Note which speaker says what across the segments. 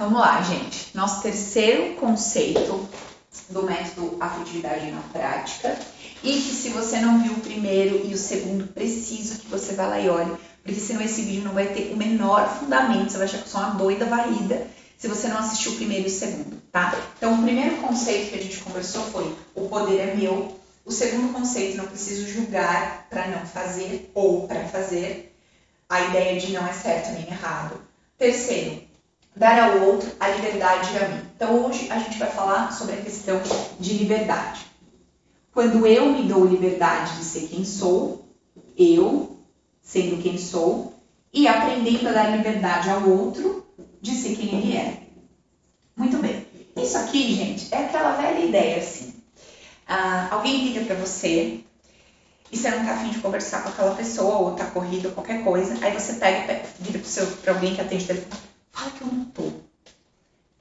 Speaker 1: Vamos lá, gente. Nosso terceiro conceito do método afetividade na prática. E que se você não viu o primeiro e o segundo, preciso que você vá lá e olhe, porque senão esse vídeo não vai ter o menor fundamento, você vai achar que eu sou uma doida varrida se você não assistiu o primeiro e o segundo, tá? Então, o primeiro conceito que a gente conversou foi o poder é meu. O segundo conceito, não preciso julgar para não fazer ou para fazer. A ideia de não é certo nem errado. Terceiro, dar ao outro a liberdade a mim. Então, hoje a gente vai falar sobre a questão de liberdade. Quando eu me dou liberdade de ser quem sou, eu sendo quem sou, e aprendendo a dar liberdade ao outro de ser quem ele é. Muito bem. Isso aqui, gente, é aquela velha ideia assim. Ah, alguém liga para você e você não tá afim de conversar com aquela pessoa, ou tá corrido, ou qualquer coisa, aí você pega e vira para alguém que atende telefone, fala que eu não tô.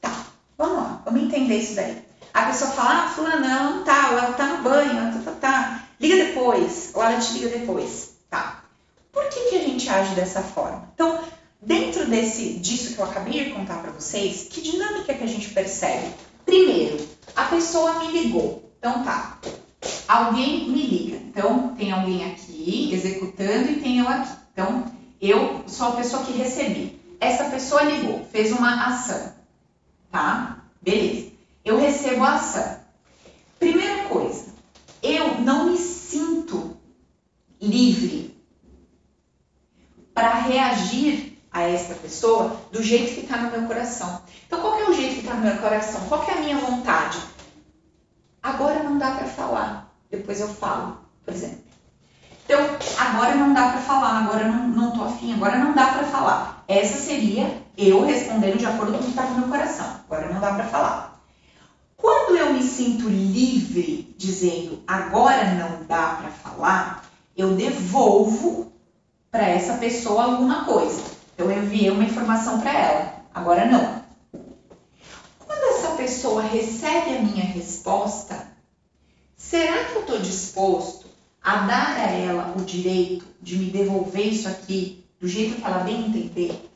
Speaker 1: Tá, vamos lá, vamos entender isso daí. A pessoa fala, ah, fulana, ela não tá, ela tá no banho, tá, tá, tá. Liga depois, ou ela te liga depois. Tá. Por que, que a gente age dessa forma? Então, dentro desse, disso que eu acabei de contar para vocês, que dinâmica que a gente percebe? Primeiro, a pessoa me ligou. Então tá, alguém me liga. Então, tem alguém aqui executando e tem eu aqui. Então, eu sou a pessoa que recebi. Essa pessoa ligou, fez uma ação, tá? Beleza. Eu recebo a ação. Primeira coisa, eu não me sinto livre para reagir a esta pessoa do jeito que está no meu coração. Então, qual é o jeito que está no meu coração? Qual é a minha vontade? Agora não dá para falar, depois eu falo, por exemplo. Então, agora não dá para falar, agora não, não tô afim, agora não dá para falar. Essa seria eu respondendo de acordo com o que está no meu coração. Agora não dá para falar. Quando eu me sinto livre dizendo agora não dá para falar, eu devolvo para essa pessoa alguma coisa. Eu enviei uma informação para ela, agora não. Quando essa pessoa recebe a minha resposta, será que eu estou disposto a dar a ela o direito de me devolver isso aqui do jeito que ela bem entender?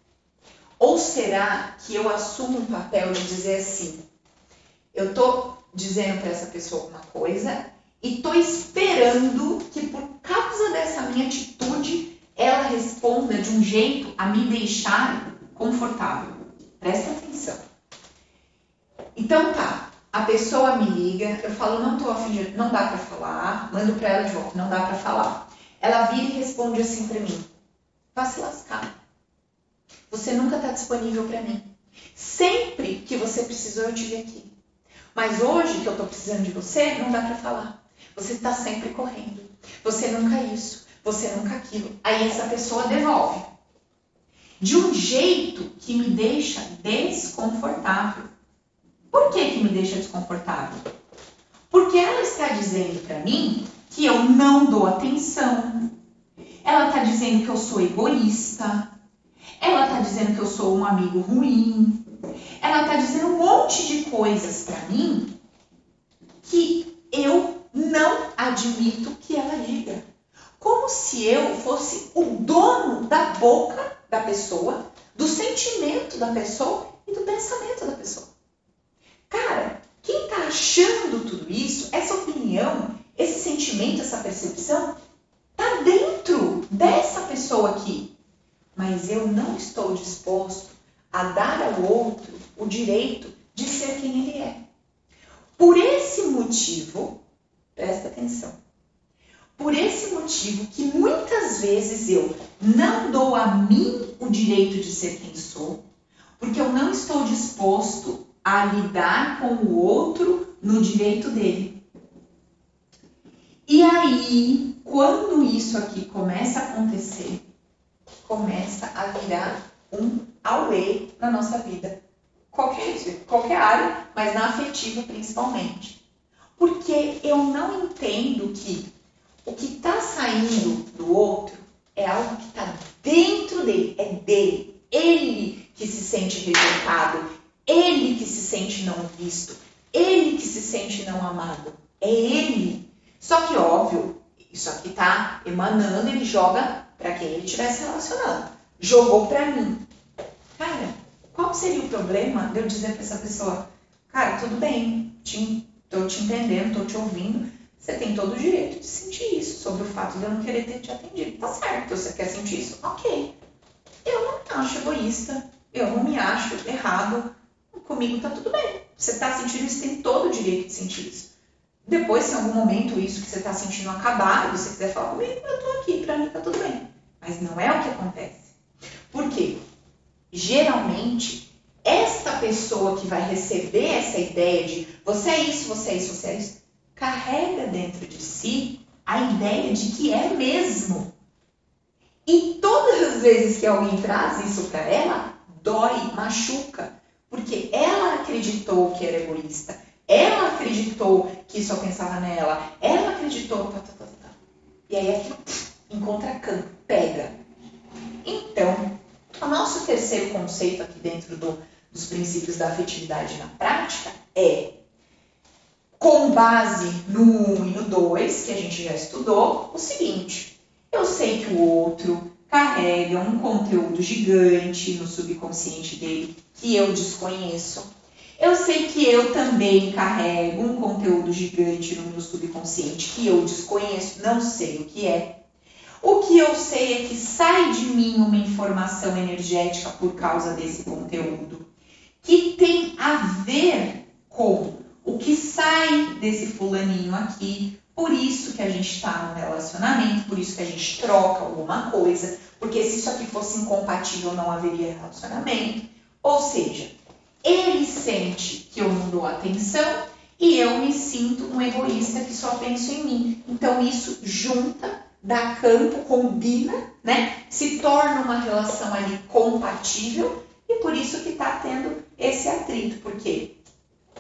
Speaker 1: Ou será que eu assumo um papel de dizer assim: eu tô dizendo para essa pessoa alguma coisa e tô esperando que por causa dessa minha atitude ela responda de um jeito a me deixar confortável. Presta atenção. Então tá, a pessoa me liga, eu falo, não tô afim de, não dá para falar, mando para ela de volta, não dá para falar. Ela vira e responde assim para mim: vá se lascar. Você nunca tá disponível para mim. Sempre que você precisou, eu tive aqui. Mas hoje que eu estou precisando de você, não dá para falar. Você está sempre correndo. Você nunca isso, você nunca aquilo. Aí essa pessoa devolve. De um jeito que me deixa desconfortável. Por que, que me deixa desconfortável? Porque ela está dizendo para mim que eu não dou atenção. Ela está dizendo que eu sou egoísta. Ela está dizendo que eu sou um amigo ruim ela está dizendo um monte de coisas para mim que eu não admito que ela diga. Como se eu fosse o dono da boca da pessoa, do sentimento da pessoa e do pensamento da pessoa. Cara, quem está achando tudo isso, essa opinião, esse sentimento, essa percepção, dessa pessoa aqui. Mas eu não estou disposto a dar ao outro o direito de ser quem ele é. Por esse motivo, presta atenção. Por esse motivo que muitas vezes eu não dou a mim o direito de ser quem sou, porque eu não estou disposto a lidar com o outro no direito dele. E aí, quando isso aqui começa a acontecer, começa a virar um away na nossa vida. Qualquer, qualquer área, mas na afetiva principalmente. Porque eu não entendo que o que está saindo do outro é algo que está dentro dele, é dele. Ele que se sente rejeitado, ele que se sente não visto, ele que se sente não amado. É ele. Só que, óbvio, isso aqui está emanando, ele joga para quem ele estiver se relacionando. Jogou para mim. Cara, Qual seria o problema de eu dizer para essa pessoa, cara, tudo bem, te, tô te entendendo, tô te ouvindo, você tem todo o direito de sentir isso, sobre o fato de eu não querer ter te atendido. Tá certo, você quer sentir isso? Ok. Eu não acho egoísta, eu não me acho errado, comigo tá tudo bem. Você tá sentindo isso, tem todo o direito de sentir isso. Depois, se em algum momento isso que você está sentindo acabar, e você quiser falar comigo, eu tô aqui, para mim tá tudo bem. Mas não é o que acontece. Por quê? Geralmente, esta pessoa que vai receber essa ideia de você é isso, você é isso, você é isso, carrega dentro de si a ideia de que é mesmo. E todas as vezes que alguém traz isso para ela, dói, machuca, porque ela acreditou que era egoísta, ela acreditou que só pensava nela, ela acreditou, tá, tá, tá, tá. E aí aquilo encontra campo, pega. Então, o nosso terceiro conceito aqui dentro do, dos princípios da afetividade na prática é com base no 1 e no 2, que a gente já estudou, o seguinte: eu sei que o outro carrega um conteúdo gigante no subconsciente dele que eu desconheço. Eu sei que eu também carrego um conteúdo gigante no meu subconsciente que eu desconheço, não sei o que é. O que eu sei é que sai de mim uma informação energética por causa desse conteúdo, que tem a ver com o que sai desse fulaninho aqui. Por isso que a gente está no relacionamento, por isso que a gente troca alguma coisa, porque se isso aqui fosse incompatível não haveria relacionamento. Ou seja, ele sente que eu não dou atenção e eu me sinto um egoísta que só penso em mim. Então isso junta, dá campo, combina, né? Se torna uma relação ali compatível e por isso que está tendo esse atrito, porque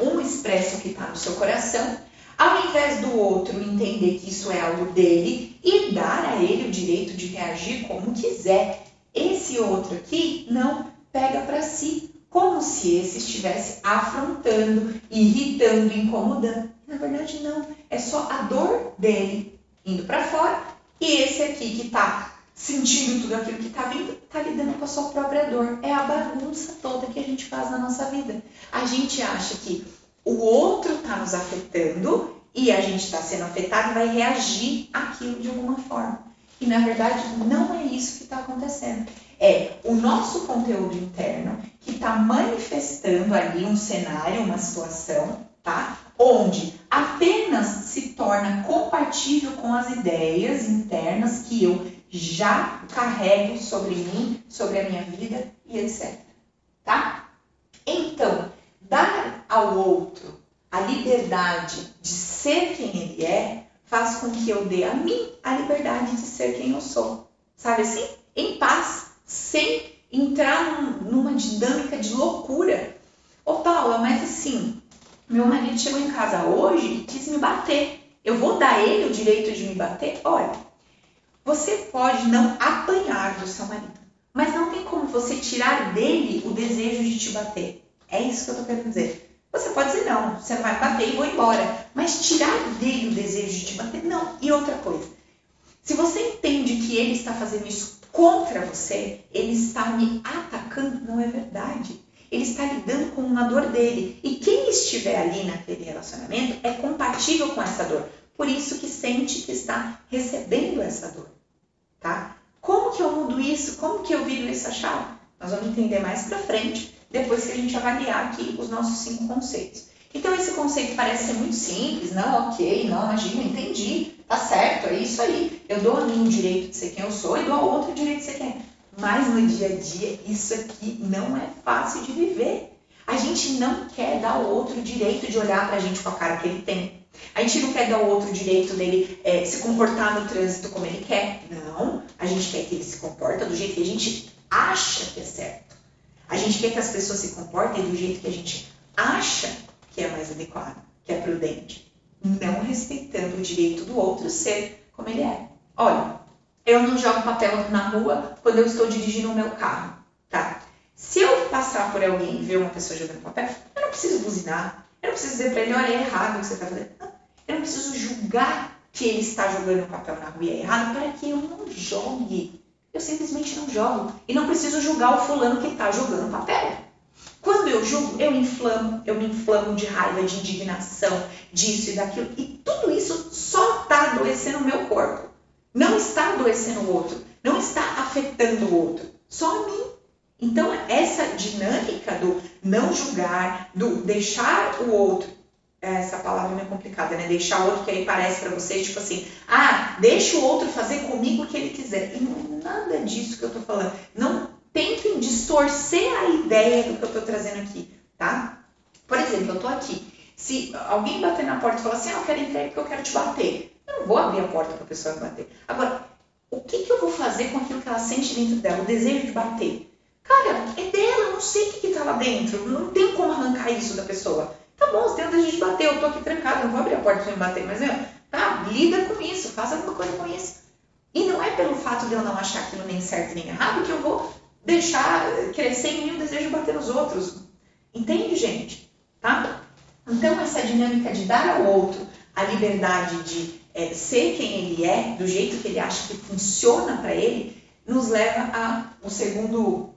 Speaker 1: um expressa o que está no seu coração, ao invés do outro entender que isso é algo dele e dar a ele o direito de reagir como quiser. Esse outro aqui não pega para si, como se esse estivesse afrontando, irritando, incomodando. Na verdade, não. É só a dor dele indo para fora e esse aqui que está sentindo tudo aquilo que está vindo, está lidando com a sua própria dor. É a bagunça toda que a gente faz na nossa vida. A gente acha que o outro está nos afetando e a gente está sendo afetado e vai reagir àquilo de alguma forma. E na verdade não é isso que está acontecendo. É o nosso conteúdo interno que está manifestando ali um cenário, uma situação, tá? Onde apenas se torna compatível com as ideias internas que eu já carrego sobre mim, sobre a minha vida e etc. Tá? Então, dar ao outro a liberdade de ser quem ele é faz com que eu dê a mim a liberdade de ser quem eu sou. Sabe assim? Em paz, sem entrar num, numa dinâmica de loucura. Ô Paula, mas assim, meu marido chegou em casa hoje e quis me bater. Eu vou dar ele o direito de me bater? Olha, você pode não apanhar do seu marido, mas não tem como você tirar dele o desejo de te bater. É isso que eu tô querendo dizer. Você pode dizer não, você vai bater e vou embora. Mas tirar dele o desejo de te bater, não. E outra coisa, se você que ele está fazendo isso contra você, ele está me atacando, não é verdade. Ele está lidando com uma dor dele. E quem estiver ali naquele relacionamento é compatível com essa dor. Por isso que sente que está recebendo essa dor tá? Como que eu mudo isso? Como que eu viro essa chave? Nós vamos entender mais para frente, depois que a gente avaliar aqui os nossos cinco conceitos. Então, esse conceito parece ser muito simples, não, ok, não, imagina, entendi, tá certo, é isso aí. Eu dou a mim o direito de ser quem eu sou e dou ao outro o direito de ser quem é. Mas no dia a dia, isso aqui não é fácil de viver. A gente não quer dar ao outro o direito de olhar pra gente com a cara que ele tem. A gente não quer dar ao outro direito dele é, se comportar no trânsito como ele quer. Não. A gente quer que ele se comporte do jeito que a gente acha que é certo. A gente quer que as pessoas se comportem do jeito que a gente acha que é mais adequado, que é prudente. Não respeitando o direito do outro ser como ele é. Olha, eu não jogo papel na rua quando eu estou dirigindo o meu carro, tá? Se eu passar por alguém e ver uma pessoa jogando papel, eu não preciso buzinar. Eu não preciso dizer para ele, olha, é errado o que você está fazendo. Não, eu não preciso julgar que ele está jogando papel na rua e é errado para que eu não jogue. Eu simplesmente não jogo. E não preciso julgar o fulano que está jogando papel. Quando eu julgo, eu inflamo, eu me inflamo de raiva, de indignação, disso e daquilo. E tudo isso só está adoecendo o meu corpo. Não está adoecendo o outro. Não está afetando o outro. Só a mim. Então, essa dinâmica do não julgar, do deixar o outro, essa palavra é meio complicada, né? Deixar o outro que aí parece para vocês, tipo assim, ah, deixa o outro fazer comigo o que ele quiser. E não é nada disso que eu tô falando. Não tentem distorcer a ideia do que eu tô trazendo aqui, tá? Por exemplo, eu tô aqui. Se alguém bater na porta e falar assim, ah, eu quero entrar porque eu quero te bater. Eu não vou abrir a porta para a pessoa bater. Agora, o que, que eu vou fazer com aquilo que ela sente dentro dela, o desejo de bater? Cara, é dela, eu não sei o que, está lá dentro. Não tem como arrancar isso da pessoa. Tá bom, você tem o desejo de bater, eu tô aqui trancado, não vou abrir a porta para me bater, mas eu, tá, lida com isso, faça alguma coisa com isso. E não é pelo fato de eu não achar aquilo nem certo nem errado que eu vou deixar crescer em mim o desejo de bater nos outros. Entende, gente? Tá? Então, essa dinâmica de dar ao outro a liberdade de é, ser quem ele é, do jeito que ele acha que funciona para ele, nos leva a o segundo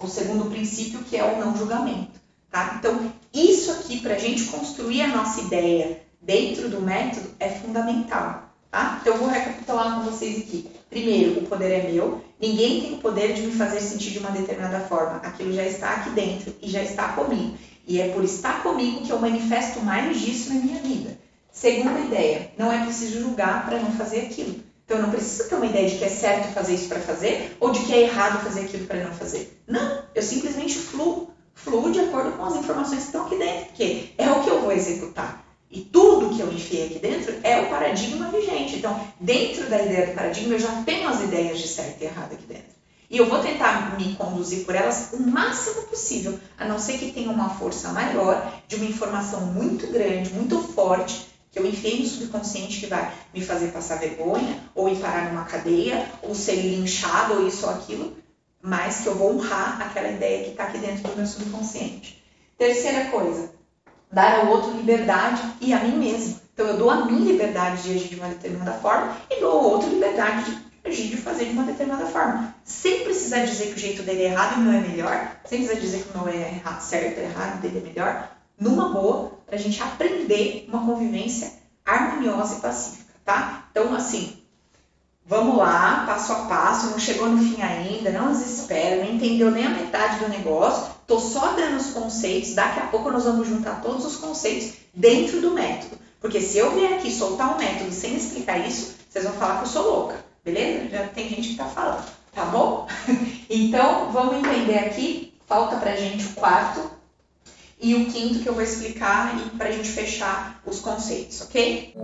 Speaker 1: o segundo princípio que é o não julgamento, tá? Então isso aqui para a gente construir a nossa ideia dentro do método é fundamental, tá? Então eu vou recapitular com vocês aqui. Primeiro, o poder é meu. Ninguém tem o poder de me fazer sentir de uma determinada forma. Aquilo já está aqui dentro e já está comigo. E é por estar comigo que eu manifesto mais disso na minha vida. Segunda ideia, não é preciso julgar para não fazer aquilo. Então eu não preciso ter uma ideia de que é certo fazer isso para fazer ou de que é errado fazer aquilo para não fazer. Não, eu simplesmente fluo, fluo de acordo com as informações que estão aqui dentro, porque é o que eu vou executar. E tudo que eu enfiei aqui dentro é o paradigma vigente. Então, dentro da ideia do paradigma, eu já tenho as ideias de certo e errado aqui dentro. E eu vou tentar me conduzir por elas o máximo possível, a não ser que tenha uma força maior de uma informação muito grande, muito forte, que eu enfiei no subconsciente que vai me fazer passar vergonha, ou ir parar numa cadeia, ou ser linchado, ou isso ou aquilo, mas que eu vou honrar aquela ideia que está aqui dentro do meu subconsciente. Terceira coisa, dar ao outro liberdade e a mim mesmo. Então eu dou a minha liberdade de agir de uma determinada forma e dou ao outro liberdade de agir de fazer de uma determinada forma. Sem precisar dizer que o jeito dele é errado e o meu é melhor, sem precisar dizer que o meu é errado, certo, errado, dele é melhor, numa boa, para a gente aprender uma convivência harmoniosa e pacífica, tá? Então, assim, vamos lá, passo a passo, não chegou no fim ainda, não desespera, não entendeu nem a metade do negócio, tô só dando os conceitos, daqui a pouco nós vamos juntar todos os conceitos dentro do método. Porque se eu vier aqui soltar um método sem explicar isso, vocês vão falar que eu sou louca, beleza? Já tem gente que tá falando, tá bom? então, vamos entender aqui, falta pra gente o quarto, e o quinto que eu vou explicar e para a gente fechar os conceitos, ok?